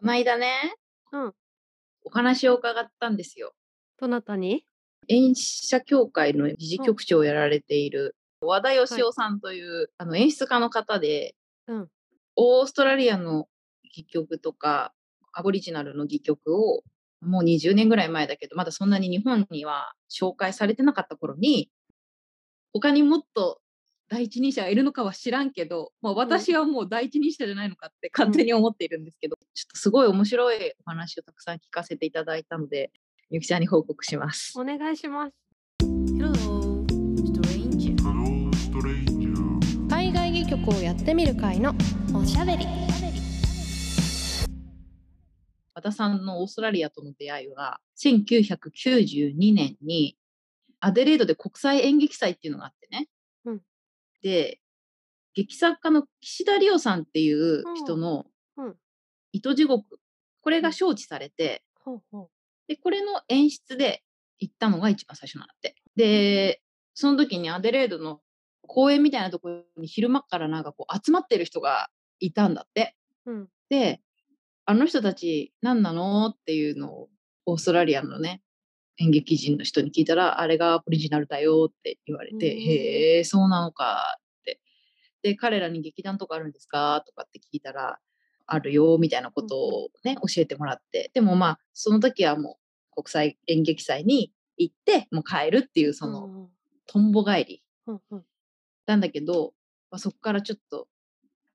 この間ね、うん。お話を伺ったんですよ。どなたに？演出家協会の理事局長をやられている和田義雄さんという、あの演出家の方で、うん。オーストラリアの戯曲とか、アボリジナルの戯曲を、もう20年ぐらい前だけど、まだそんなに日本には紹介されてなかった頃に、他にもっと第一人者がいるのかは知らんけど、まあ、うん。私はもう第一人者じゃないのかって勝手うん。に思っているんですけど、ちょっとすごい面白いお話をたくさん聞かせていただいたので、ゆきちゃんに報告します。お願いします。Hello. Hello. 海外戯曲をやってみる会のおしゃべり。和田さんのオーストラリアとの出会いは、1992年にアデレードで国際演劇祭っていうのがあってね。うん。で、劇作家の岸田理央さんっていう人うん。のうん。糸地獄、これうん。が招致されて。で、これの演出で行ったのが一番最初なんだって。で、その時にアデレードの公園みたいなところに昼間っからなんかこう集まってる人がいたんだって。うん。で、あの人たち何なのっていうのをオーストラリアのね、演劇人の人に聞いたら、あれがオリジナルだよって言われうて、ーん。へえ、そうなのかって。で、彼らに劇団とかあるんですか？とかって聞いたら、あるよみたいなこうんとうん。をね、教えてもらって。でもまあ、その時はもう国際演劇祭に行って、もう帰るっていう、うその。とんぼ帰り。なんだけど、まあ、そこからちょっと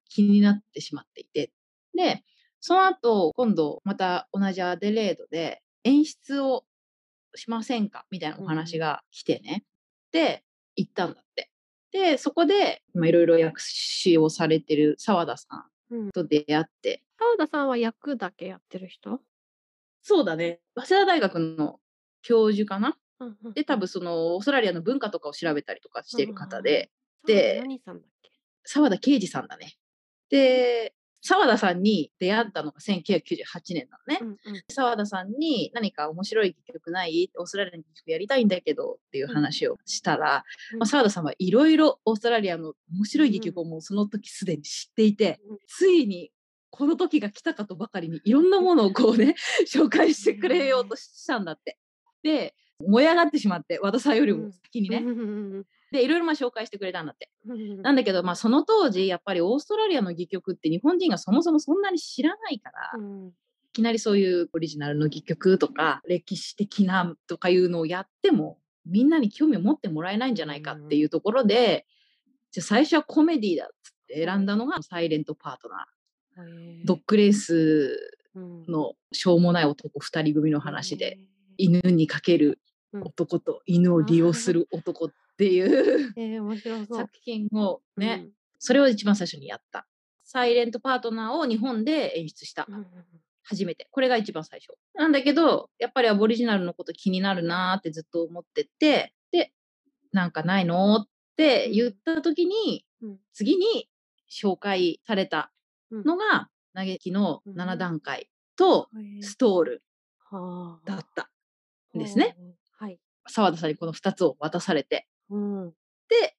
気になってしまっていて。で、その後、今度また同じアデレードで演出をしませんか？みたいなおうん話が来てね。で、行ったんだって。で、そこで、まあ、いろいろ訳詞をされてる澤田さうん。んと出会って、澤田さんは役だけやってる人？そうだね、早稲田大学の教授かな？うんうんで、うん。多分そのオーストラリアの文化とかを調べたりとかしている方。で、澤田で、何さんだっけ？澤田啓二さんだね。で、澤田さんに出会ったのが1998年なのね。うんうん。澤田さんに何か面白い戯曲ないオーストラリアの戯曲やりたいんだけどっていううん。話をしたら、まあ、うん。澤田さんはいろいろオーストラリアの面白い。曲をもうその時すでに知っていて、うん。ついにこの時が来たかとばかりにいろんなものをこうね、紹介してくれようと。したんだって。で、燃え上がってしまって、和田さんよりもうん。先にね。うんうんうんで、いろいろまあ紹介してくれたんだって。うん。うんうん。なんだけど、まあ、その当時、やっぱりオーストラリアの戯曲って日本人がそもそもそんなに知らないから、うん。いきなりそういうオリジナルの戯曲とか、歴史的なとかいうのをやっても、みんなに興味を持ってもらえないんじゃないかっていうところで、じゃあ最初はコメディだっつって選んだのが、サイレントパートナー。へドッえ。グレースうん。のしょうもない男2人組のへ話で、え。犬にかけるうん。男と犬を利用すある男っていうあ。ええ、面白そう。作品をね、うん。それを一番最初にやった。サイレントパートナーを日本で演出した。うん。初めて。これが一番最初。なんだけど、やっぱりアボリジナルのこと気になるなーってずっと思ってて、で、なんかないのって言った時に、うん。次に紹介されたうん。のが、嘆きのう7ん。段階と。ストールはあ。だったんですね。ほう。はい。澤田さんにこの2つを渡されて、うん。で、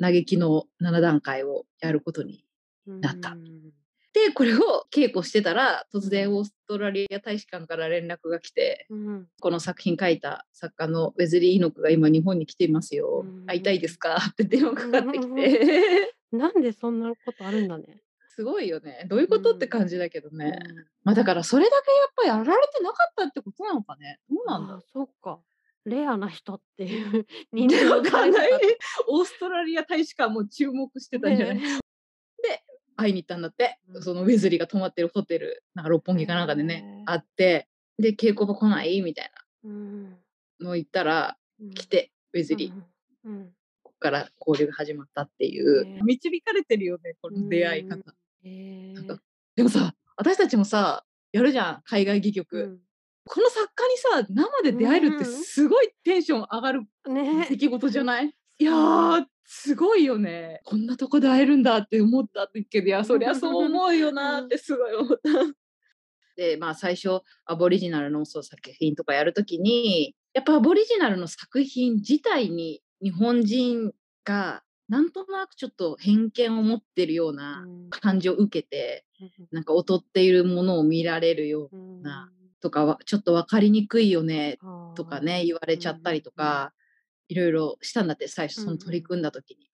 嘆きの7段階をやることにうなった。ん。で、これを稽古してたら、突うん。然オーストラリア大使館から連絡が来て、うん。この作品書いた作家のウェズリー・イノクが今日本に来ていますうよ。会いたいですん。か？って電話かかってきうん。て。なんでそんなことあるんだね。すごいよね。どういううことってん。感じだけどうね。ん。まあだからそれだけやっぱやられてなかったってことなのかね。どうなんだそっか。レアな人っていう かんない。オーストラリア大使館も注目してたんじゃない？ねで、会いに行ったんだって。え。そのウェズリーが泊まってるホテル、なんか六本へ木かなんかでね、え。会って、で、稽古場来ない？みたいうん。なの言ったら、うん。来て、ウェズリー。うん。うん。ここから交流が始まったっていう。導かれてるよね、こうの出会いん。方。ん。でもさ、私たちもさ、やるじゃん、海外戯う曲。ん。この作家にさ、生で出会えるってうん。すごいテンション上がるね。出来事じゃない？いやすごいよね。こんなとこで会えるんだって思ったってけど、いや、そりゃそう思うよな。ってすごい思った。で、まあ最初、アボリジナルのそう作品とかやるときに、やっぱアボリジナルの作品自体に日本人がなんとなくちょっと偏見を持ってるようなうん感じを受けて、うんなんか劣っているものを見られるよううんなとかはちょっと分かりにくいよねとかね言われちゃったりとか、いろいろしたんだって最初その取り組んだ時に。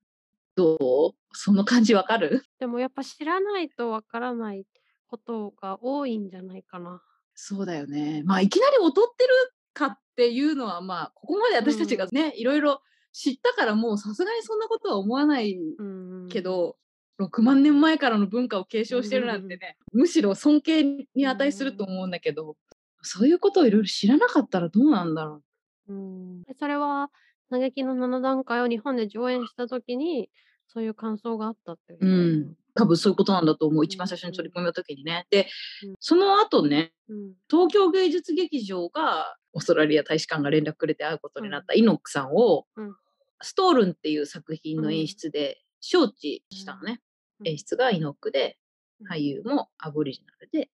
どう？その感じわかる？でもやっぱ知らないとわからないことが多いんじゃないかな。そうだよね。まあいきなり劣ってるかっていうのはまあここまで私たちがね、いろいろ知ったからもうさすがにそんなことは思わないうんけど、6万年前からの文化を継承してるなんてね、むしろ尊敬に値すると思うんだけど、そういうことをいろいろ知らなかったらどうなんだろう。ん、それは嘆きの7段階を日本で上演した時にそういう感想があったってことう。うん。多分そういうことなんだと思う。一番最初に取り組んだ時にね。でうん、その後ね、うん。東京芸術劇場がオーストラリア大使館が連絡くれて会うことになったイノックさんを、うん。ストールンっていう作品の演出で招致したのね。うん。演出がイノックで、うん。俳優もアボリジナルで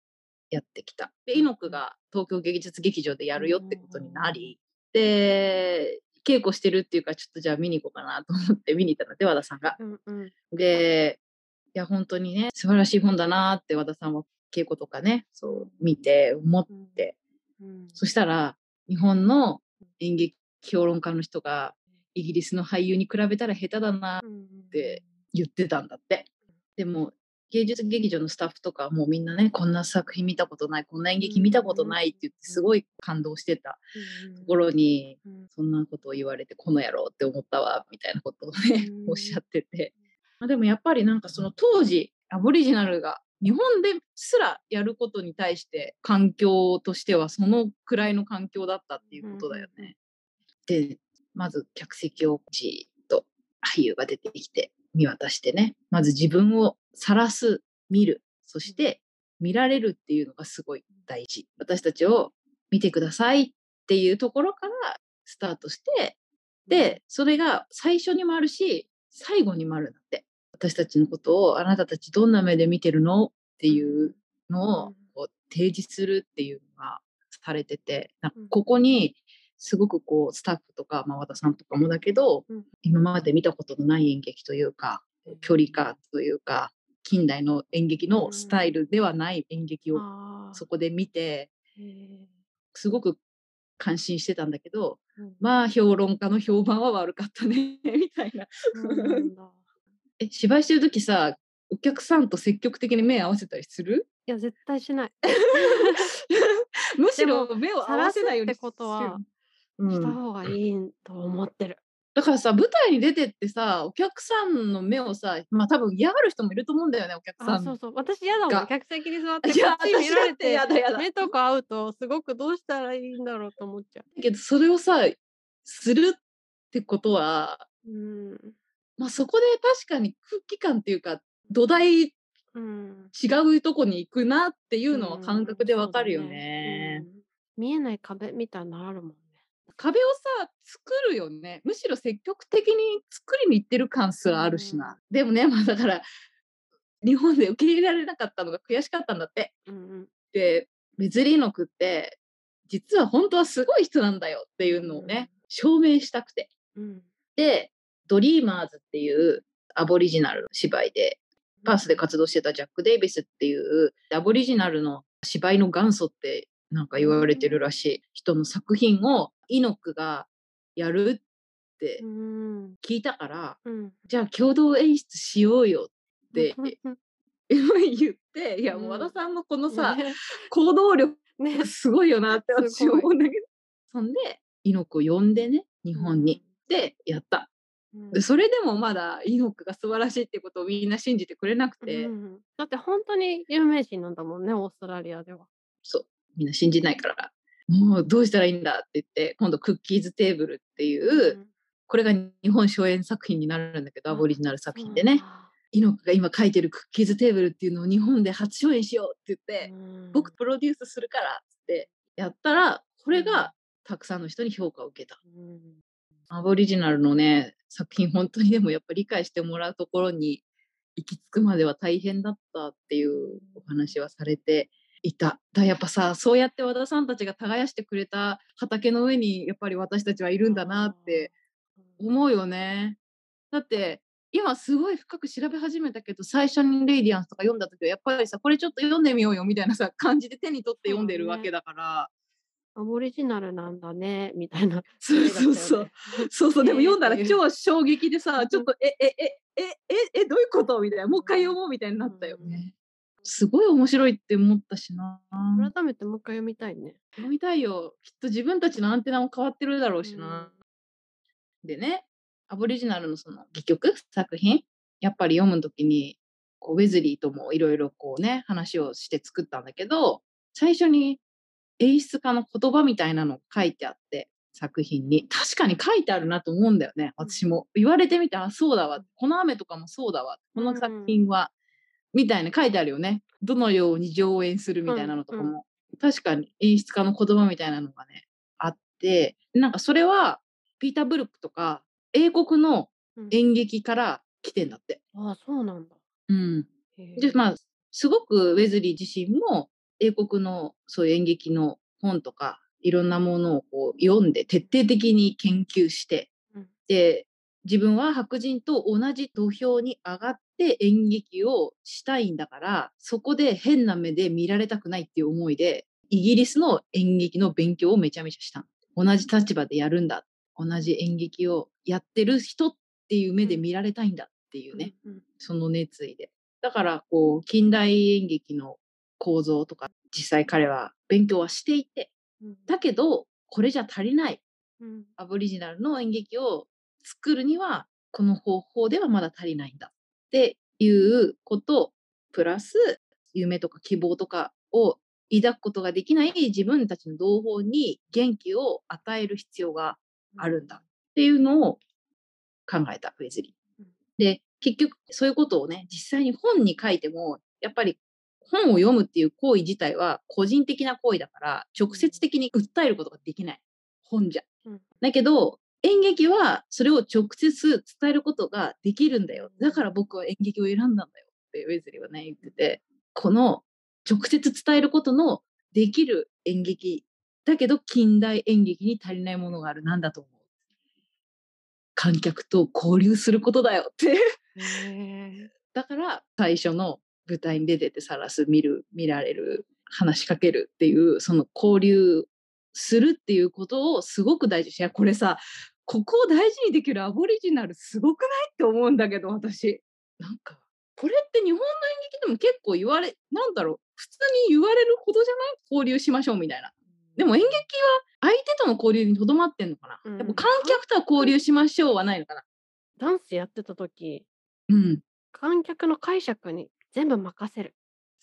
やってきた。で、イノックが東京芸術劇場でやるよってことになり、で、稽古してるっていうか、ちょっとじゃあ見に行こうかなと思って見に行ったので、和田さんが。うんうん。で、いや、本当にね、素晴らしい本だなって和田さんは稽古とかね、そう見て思っうん。て、うん。そしたら、日本の演劇評論家の人が、イギリスの俳優に比べたら下手だなうんて言ってたんだって。でも、芸術劇場のスタッフとかもうみんなね、こんな作品見たことない、こんな演劇見たことないって言って、すごい感動してたうんところに、うんそんなことを言われて、この野郎って思ったわ、みたいなことをねう、んおっしゃってて。まあでもやっぱりなんかその当時、アボリジナルが日本ですらやることに対して環境としてはそのくらいの環境だったっていうことだよね。で、まず客席をじーっと俳優が出てきて見渡してね、まず自分を晒す、見る、そして見られるっていうのがすごい大事。私たちを見てくださいっていうところからスタートして、で、それが最初にもあるし、最後にもあるんだって。私たちのことをあなたたちどんな目で見てるの？っていうのをうんこう提示するっていうのがされてて、ここにすごくこうスタッフとか、まあ、和田さんとかもだけど、うん。今まで見たことのない演劇というか、距離感というか、近代の演劇のスタイルではない演劇をそこで見て、すごく感心してたんだけど、うん。まあ評論家の評判は悪かったね みたいな。え芝居してる時さお客さんと積極的に目合わせたりする？いや絶対しない。むしでろ目を合わせないようにってことはしたうん、方がいいと思ってる。だからさ舞台に出てってさお客さんの目をさまあ多分嫌がる人もいると思うんだよねお客さんあそうそう私嫌だもがん客席に座って こっち見られて目とか合うとすごくどうしたらいいんだろうと思っちゃけどそれをさするってことは、う。うんまあ、そこで確かに空気感っていうか土台違うん、うとこに行くなっていうのは感覚でわかるようんそうだね。うん見えない壁みたいなのあるもんね。壁をさ作るよね。むしろ積極的に作りに行ってる感すらあるしな、でもねまあだから日本で受け入れられなかったのが悔しかったんだって。うんうん。でベズリーノクって実は本当はすごい人なんだよっていうのをね、証明したくて。うん。でドリーマーズっていうアボリジナルの芝居でパースで活動してたジャック・デイビスっていうアボリジナルの芝居の元祖ってなんか言われてるらしい。人の作品をイノックがやるってうん。聞いたから、うん。じゃあ共同演出しようよってうん。言っていやもう和田さんのこのさ、ね。行動力ね。すごいよなって私思うんだけど。そんでイノックを呼んでね日本に、でやった。うん。でそれでもまだイノックが素晴らしいってことをみんな信じてくれなくて、うん。だって本当に有名人なんだもんねオーストラリアでは。そうみんな信じないから。もうどうしたらいいんだって言って今度クッキーズテーブルっていう、うん。これが日本初演作品になるんだけど、アボリジナル作品でね、あイノックが今書いてるクッキーズテーブルっていうのを日本で初初演しようって言って、うん。僕プロデュースするからってやったらこれがたくさんの人に評価を受けた。うん。アボリジナルのね作品本当にでもやっぱ理解してもらうところに行き着くまでは大変だったっていうお話はされていた。だやっぱさそうやって和田さんたちが耕してくれた畑の上にやっぱり私たちはいるんだなって思うよね。だって今すごい深く調べ始めたけど最初に「レイディアンス」とか読んだ時はやっぱりさこれちょっと読んでみようよみたいなさ 感じで手に取って読んでるわけだからアボリジナルなんだね、みたいな。そう そうそう。そうそうでも読んだらえー超衝撃でさちょっとええええええどういうこと？みたいなもう一回読もうみたいになったよね。すごい面白いって思ったしな。改めてもう一回読みたいね。読みたいよ。きっと自分たちのアンテナも変わってるだろうしな。でね、アボリジナルのその戯曲作品、やっぱり読むときに、こうウェズリーともいろいろこうね、話をして作ったんだけど、最初に演出家の言葉みたいなの書いてあって、作品に。確かに書いてあるなと思うんだよね、私も。言われてみて、あ、そうだわ。この雨とかもそうだわ。この作品は、みたいな書いてあるよね。どのように上演するみたいなのとかも。うんう確かに演出家の言葉みたいなのがね、あって、なんかそれは、ピーター・ブルックとか、英国のうん演劇から来てんだって。ああ、そうなんだ。うん。へで、えまあ、すごくウェズリー自身も、英国のそういう演劇の本とか、いろんなものをこう読んで、徹底的に研究して、うんで、自分は白人と同じ土俵に上がって演劇をしたいんだから、そこで変な目で見られたくないっていう思いで、イギリスの演劇の勉強をめちゃめちゃしたの。同じ立場でやるんだ。同じ演劇をやってる人っていう目で見られたいんだっていうね。うんうんその熱意で。だから、こう、近代演劇の構造とか、実際彼は勉強はしていて、うんだけど、これじゃ足りない。うんアボリジナルの演劇を作るには、この方法ではまだ足りないんだっていうこと、プラス、夢とか希望とかを抱くことができない自分たちの同胞に元気を与える必要があるんだっていうのを考えた、ウェズリーうん。で、結局、そういうことをね、実際に本に書いても、やっぱり本を読むっていう行為自体は個人的な行為だから、直接的に訴えることができない。本じゃ。うんだけど、演劇はそれを直接伝えることができるんだよ。だから僕は演劇を選んだんだよってウェズリーはね、言ってて、この直接伝えることのできる演劇、だけど近代演劇に足りないものがある。なんだと思う観客と交流することだよって。だから最初の舞台に出ててさらす、見る、見られる、話しかけるっていう、その交流するっていうことをすごく大事にして、これさ、ここを大事にできるアボリジナルすごくない？って思うんだけど、私。なんか、これって日本の演劇でも結構言われ、なんだろう、普通に言われるほどじゃない？交流しましょうみたいな。でも演劇は相手との交流にとどまってんのかな？うんやっぱ観客とは交流しましょうはないのかな？ダンスやってた時うん。観客の解釈に全部任せる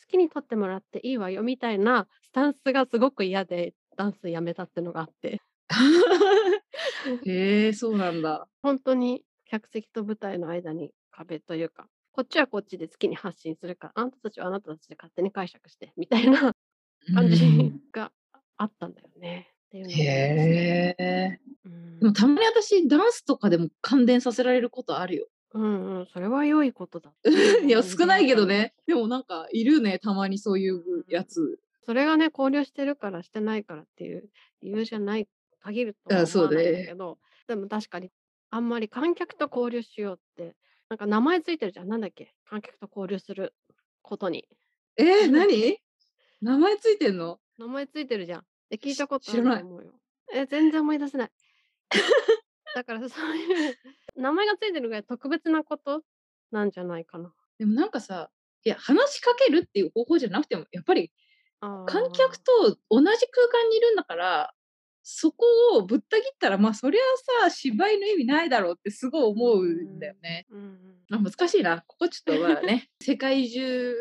好きに撮ってもらっていいわよみたいなスタンスがすごく嫌でダンスやめたってのがあって へえ、そうなんだ。本当に客席と舞台の間に壁というかこっちはこっちで好きに発信するからあなたたちはあなたたちで勝手に解釈してみたいな 感じうんがあったんだよね。へえ。うんでもたまに私ダンスとかでも感電させられることあるよ。うんうん、それは良いことだ。いや少ないけど。ね。でもなんかいるねたまにそういうやつ。それがね、交流してるからしてないからっていう理由じゃない限るとはあそう思わないんだねけど、でも確かにあんまり観客と交流しようって、なんか名前ついてるじゃん。なんだっけ観客と交流することに。えー、何？名前ついてんの？名前ついてるじゃん。え、聞いたことあ知らないると思うよ。え、全然思い出せない。だから そういう名前がついてるぐらい特別なことなんじゃないかな。でもなんかさいや話しかけるっていう方法じゃなくてもやっぱり観客と同じ空間にいるんだからそこをぶった切ったらまあそりゃさ芝居の意味ないだろうってすごい思うんだよね。うんうんあ難しいな。ここちょっとまあね、世界中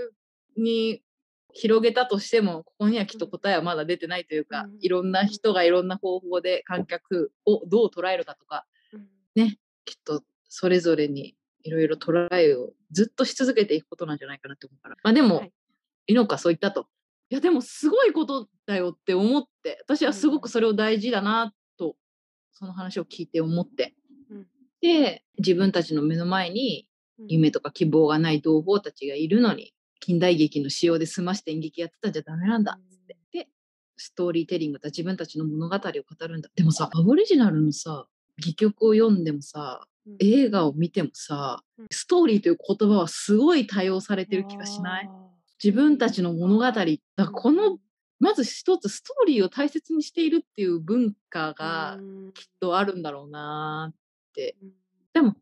に広げたとしても、ここにはきっと答えはまだ出てないというか、うんいろんな人がいろんな方法で観客をどう捉えるかとか、うんきっとそれぞれにいろいろ捉えをずっとし続けていくことなんじゃないかなと思うから。まあでも、はいい、いのかそう言ったと。いやでもすごいことだよって思って、私はすごくそれを大事だなと、その話を聞いて思って。うん。で、自分たちの目の前にうん。夢とか希望がない同胞たちがいるのに近代劇の仕様で済まして演劇やってたんじゃダメなんだっつって。でストーリーテリングと自分たちの物語を語るんだ。でもさアボリジナルのさ戯曲を読んでもさ映画を見てもさうん。ストーリーという言葉はすごい多用されてる気がしない？自分たちの物語。だこのまず一つストーリーを大切にしているっていう文化がきっとあるんだろうなって。でも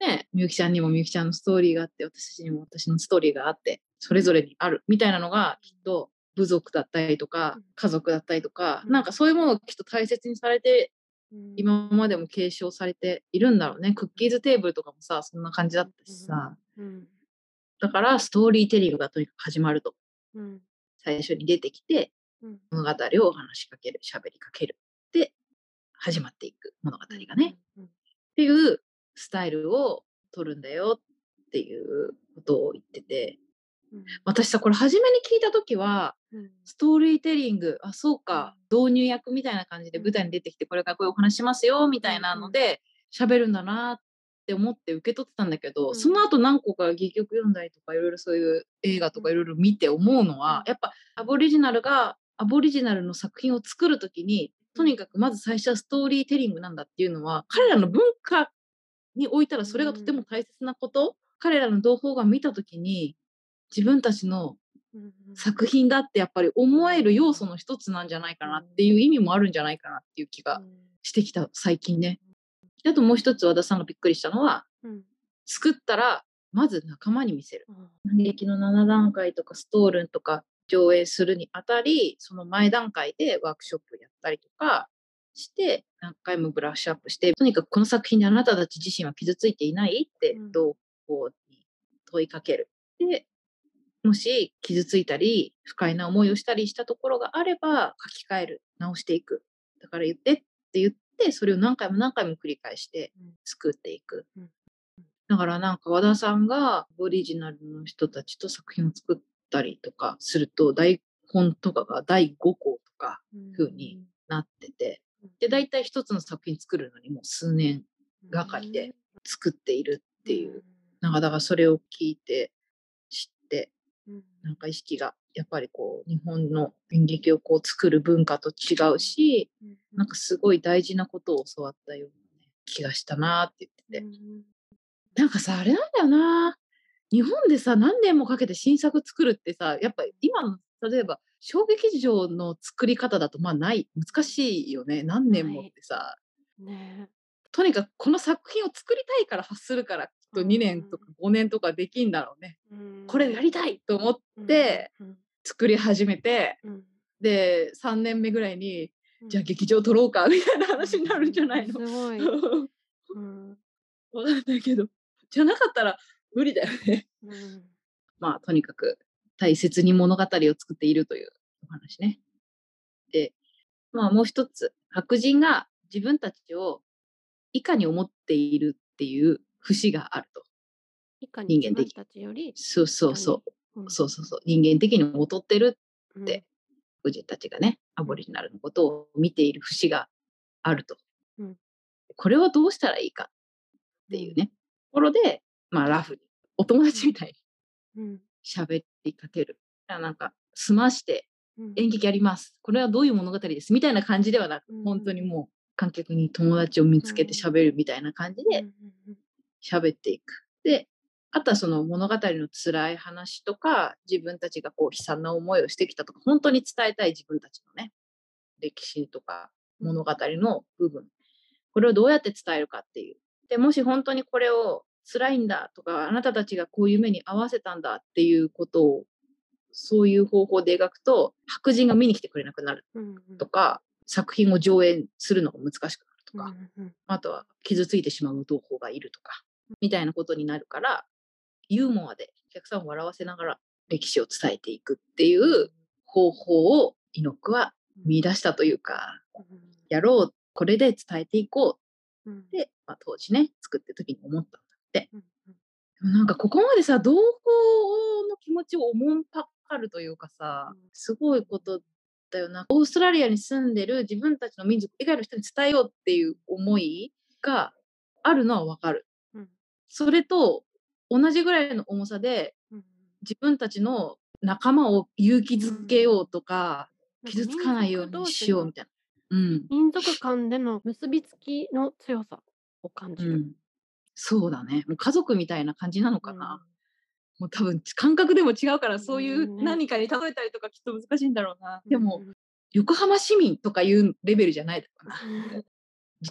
ねみゆきちゃんにもみゆきちゃんのストーリーがあって私にも私のストーリーがあってそれぞれにある。みたいなのがきっと部族だったりとかうん。家族だったりとかうん。なんかそういうものをきっと大切にされて今までも継承されているんだろうね。クッキーズテーブルとかもさそんな感じだったしさ。うんだからストーリーテリングがとにかく始まると。うん。最初に出てきてうん。物語を話しかける喋りかける。で始まっていく物語がね。うんっていうスタイルを取るんだよっていうことを言ってて。うん。私さこれ初めに聞いた時はうん。ストーリーテリングあそうか導入役みたいな感じで舞台に出てきてこれからこういうお話しますよみたいなので喋るんだなって思って受け取ってたんだけど、うんその後何個か戯曲読んだりとかいろいろそういう映画とかいろいろ見て思うのは、うん。やっぱアボリジナルがアボリジナルの作品を作る時にとにかくまず最初はストーリーテリングなんだっていうのは彼らの文化においたらそれがとても大切なこと、彼らの同胞が見た時に自分たちのうん作品だってやっぱり思える要素の一つなんじゃないかなっていう意味もあるんじゃないかなっていう気がしてきた最近ね。であともう一つ和田さんがびっくりしたのはうん。作ったらまず仲間に見せる。うん。の7段階とかストールンとか上映するにあたりその前段階でワークショップやったりとかして何回もブラッシュアップしてとにかくこの作品であなたたち自身は傷ついていないってうん。同行に問いかける。でもし傷ついたり不快な思いをしたりしたところがあれば書き換える。直していく。だから言ってって言ってそれを何回も何回も繰り返してうん。作っていく。うん。だからなんか和田さんがオリジナルの人たちと作品を作ったりとかすると台本とかが第5項とか風になっててで大体一つの作品作るのにもう数年がかりで作っているっていう。なんかだからそれを聞いて知ってうん。なんか意識がやっぱりこう日本の演劇をこう作る文化と違うしうんなんかすごい大事なことを教わったような、ね、気がしたなって言ってて、うん。なんかさあれなんだよな。日本でさ何年もかけて新作作るってさやっぱ今の例えば小劇場の作り方だとまあない。難しいよね。何年もってさ。ね。とにかくこの作品を作りたいから発するからきっと2年とか5年とかできんだろうね、うん。これやりたいと思ってうん。作り始めてうん。で3年目ぐらいにうんじゃあ劇場撮ろうかみたいな話になるんじゃないの？すごい。わう。ん。かんないけど。じゃなかったら無理だよね。うん。まあとにかく大切に物語を作っているというお話ね。でまあもう一つ白人が自分たちを以下に思っているっていう節があると。以下に人間的自分たちより、そうそうそう。うん。そうそうそう。人間的に劣ってるうん。って白人たちがねアボリジナルのことを見ている節があると。うん。これはどうしたらいいかっていうね、ところで、まあ、ラフにお友達みたいにうん。喋りかける。だからなんか済ましてうん。演劇やります。これはどういう物語ですみたいな感じではなく、うん。本当にもう観客に友達を見つけて喋るみたいな感じでうんうん。喋っていく。で、あとはその物語の辛い話とか、自分たちがこう悲惨な思いをしてきたとか、本当に伝えたい自分たちのね、歴史とかうん物語の部分。これをどうやって伝えるかっていう。で、もし本当にこれを辛いんだとか、あなたたちがこういう目に合わせたんだっていうことを、そういう方法で描くと、白人が見に来てくれなくなるうんうんとか、作品を上演するのが難しくなるとか、うんうんあとは傷ついてしまう同胞がいるとか、みたいなことになるから、ユーモアでお客さんを笑わせながら歴史を伝えていくっていう方法を猪木は見出したというか、やろう、これで伝えていこううんって、まあ、当時ね、作ってる時に思ったんだって。うんでもなんかここまでさ、同胞の気持ちをおもんぱかるというかさうん、すごいことだよな。オーストラリアに住んでる自分たちの民族以外の人に伝えようっていう思いがあるのはわかる。うんそれと同じぐらいの重さでうん自分たちの仲間を勇気づけようとか、傷つかないようにしようみたいな。うん。民族間での結びつきの強さを感じる。うん。そうだね。もう家族みたいな感じなのかな。もう多分感覚でも違うからそういう何かに例えたりとかきっと難しいんだろうな。うんでも、横浜市民とかいうレベルじゃないだろうな。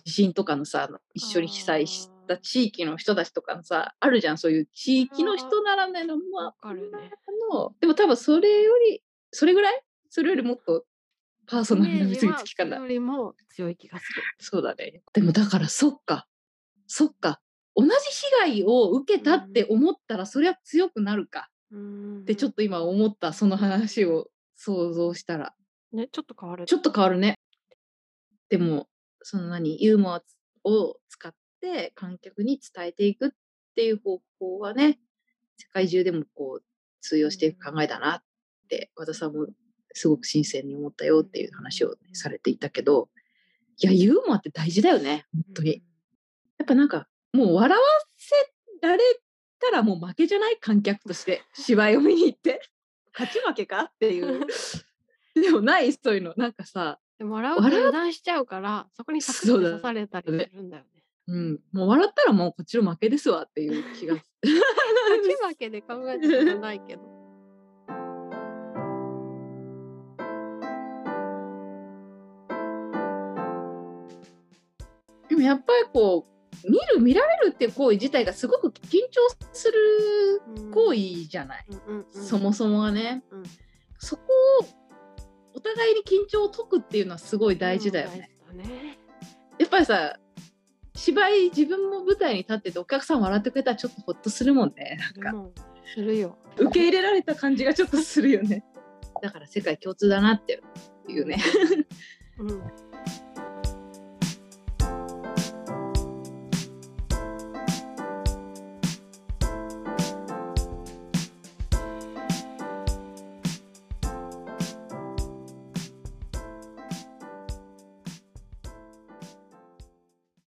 地震とかのさ一緒に被災した地域の人たちとかのさあるじゃんそういう地域の人ならねのまわかるね。あのでも多分それよりそれぐらい？それよりもっとパーソナルな結びつきかなよりも強い気がすそうだね。でもだからそっか。そっか。同じ被害を受けたって思ったらそりゃ強くなるか。ってちょっと今思ったその話を想像したら。ね、ちょっと変わる。ちょっと変わるね。でも、その何、ユーモアを使って観客に伝えていくっていう方法はね、世界中でもこう通用していく考えだなって、和田さんもすごく新鮮に思ったよっていう話をね、されていたけど、いや、ユーモアって大事だよね、本当に。やっぱなんか、もう笑わせられたらもう負けじゃない？観客として芝居を見に行って。勝ち負けか？っていう。でもないそういうの。なんかさ、でも笑うと油断しちゃうから、そこにサク刺されたりするんだよね。うん、もう笑ったらもうこっちの負けですわっていう気が。勝ち負けで考えたことないけど。でもやっぱりこう、見る、見られるっていう行為自体がすごく緊張する行為じゃない。そもそもはね。うんそこをお互いに緊張を解くっていうのはすごい大事だよね。うんね。やっぱりさ、芝居自分も舞台に立っててお客さん笑ってくれたらちょっとほっとするもんね。なんかするよ。受け入れられた感じがちょっとするよね。だから世界共通だなっていうね。うん。